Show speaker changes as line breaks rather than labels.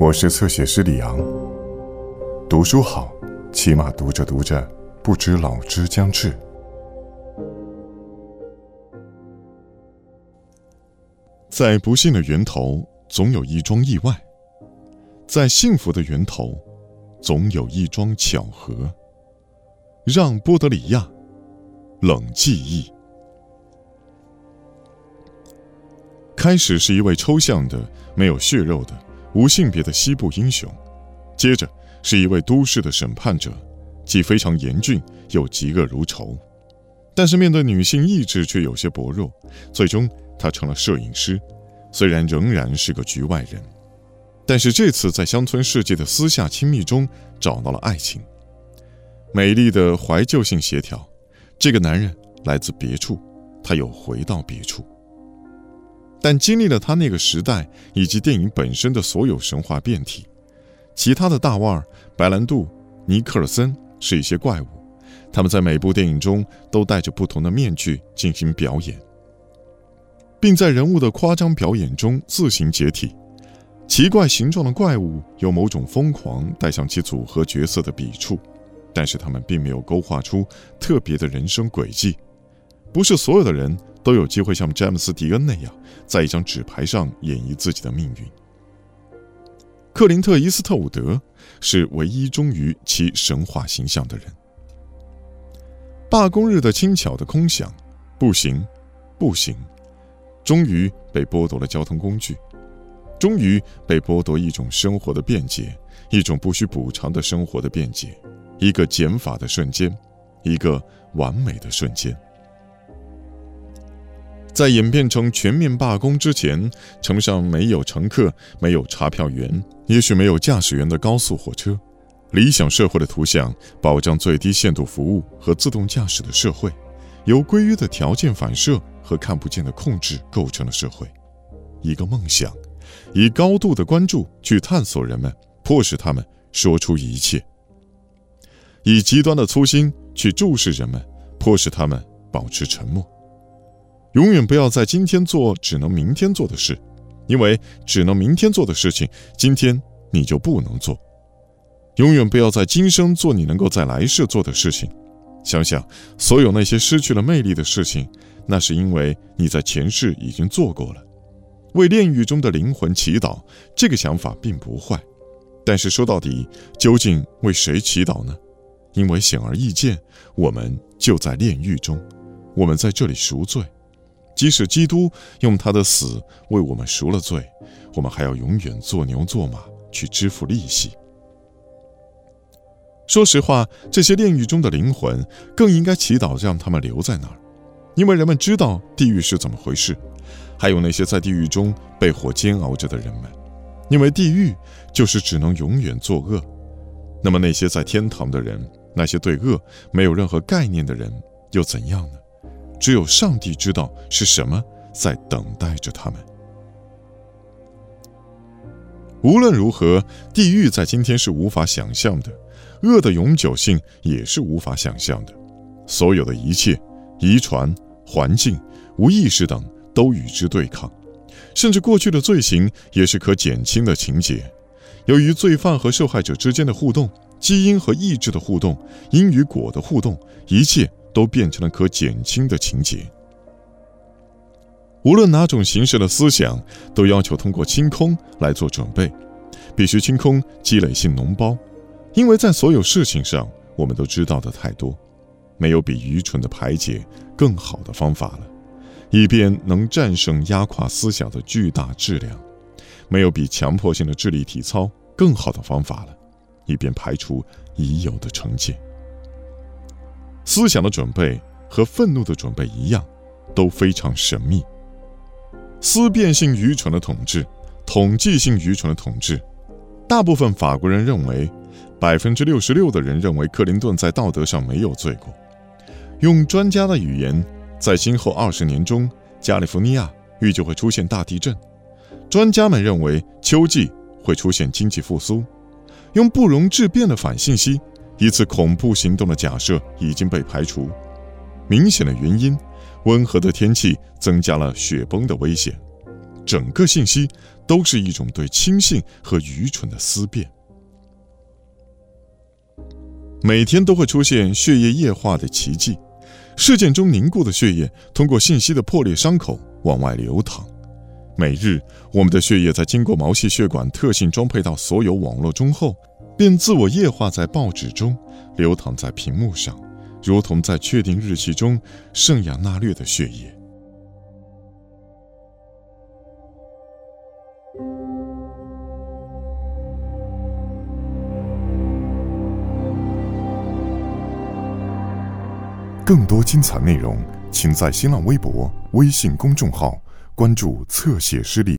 我是侧写师李昂。读书好，起码读着读着，不知老之将至。在不幸的源头，总有一桩意外；在幸福的源头，总有一桩巧合。让·波德里亚，冷记忆。开始是一位抽象的、没有血肉的。无性别的西部英雄，接着是一位都市的审判者，既非常严峻又嫉恶如仇，但是面对女性意志却有些薄弱。最终，他成了摄影师，虽然仍然是个局外人，但是这次在乡村世界的私下亲密中找到了爱情。美丽的怀旧性协调，这个男人来自别处，他又回到别处。但经历了他那个时代以及电影本身的所有神话变体，其他的大腕儿白兰度、尼克尔森是一些怪物，他们在每部电影中都戴着不同的面具进行表演，并在人物的夸张表演中自行解体。奇怪形状的怪物有某种疯狂带向其组合角色的笔触，但是他们并没有勾画出特别的人生轨迹，不是所有的人。都有机会像詹姆斯·迪恩那样，在一张纸牌上演绎自己的命运。克林特·伊斯特伍德是唯一忠于其神话形象的人。罢工日的轻巧的空想，不行，不行，终于被剥夺了交通工具，终于被剥夺一种生活的便捷，一种不需补偿的生活的便捷，一个减法的瞬间，一个完美的瞬间。在演变成全面罢工之前，城上没有乘客，没有查票员，也许没有驾驶员的高速火车。理想社会的图像，保障最低限度服务和自动驾驶的社会，由规约的条件反射和看不见的控制构成了社会。一个梦想，以高度的关注去探索人们，迫使他们说出一切；以极端的粗心去注视人们，迫使他们保持沉默。永远不要在今天做只能明天做的事，因为只能明天做的事情，今天你就不能做。永远不要在今生做你能够在来世做的事情。想想所有那些失去了魅力的事情，那是因为你在前世已经做过了。为炼狱中的灵魂祈祷，这个想法并不坏。但是说到底，究竟为谁祈祷呢？因为显而易见，我们就在炼狱中，我们在这里赎罪。即使基督用他的死为我们赎了罪，我们还要永远做牛做马去支付利息。说实话，这些炼狱中的灵魂更应该祈祷让他们留在那儿，因为人们知道地狱是怎么回事。还有那些在地狱中被火煎熬着的人们，因为地狱就是只能永远作恶。那么那些在天堂的人，那些对恶没有任何概念的人，又怎样呢？只有上帝知道是什么在等待着他们。无论如何，地狱在今天是无法想象的，恶的永久性也是无法想象的。所有的一切，遗传、环境、无意识等，都与之对抗。甚至过去的罪行也是可减轻的情节。由于罪犯和受害者之间的互动，基因和意志的互动，因与果的互动，一切。都变成了可减轻的情节。无论哪种形式的思想，都要求通过清空来做准备，必须清空积累性脓包，因为在所有事情上，我们都知道的太多，没有比愚蠢的排解更好的方法了，以便能战胜压垮思想的巨大质量；没有比强迫性的智力体操更好的方法了，以便排除已有的成见。思想的准备和愤怒的准备一样，都非常神秘。思辨性愚蠢的统治，统计性愚蠢的统治。大部分法国人认为，百分之六十六的人认为克林顿在道德上没有罪过。用专家的语言，在今后二十年中，加利福尼亚预计会出现大地震。专家们认为秋季会出现经济复苏。用不容置辩的反信息。一次恐怖行动的假设已经被排除。明显的原因，温和的天气增加了雪崩的危险。整个信息都是一种对轻信和愚蠢的思辨。每天都会出现血液液化的奇迹，事件中凝固的血液通过信息的破裂伤口往外流淌。每日，我们的血液在经过毛细血管特性装配到所有网络中后，便自我液化在报纸中，流淌在屏幕上，如同在确定日期中圣雅纳略的血液。
更多精彩内容，请在新浪微博、微信公众号关注“侧写师里”。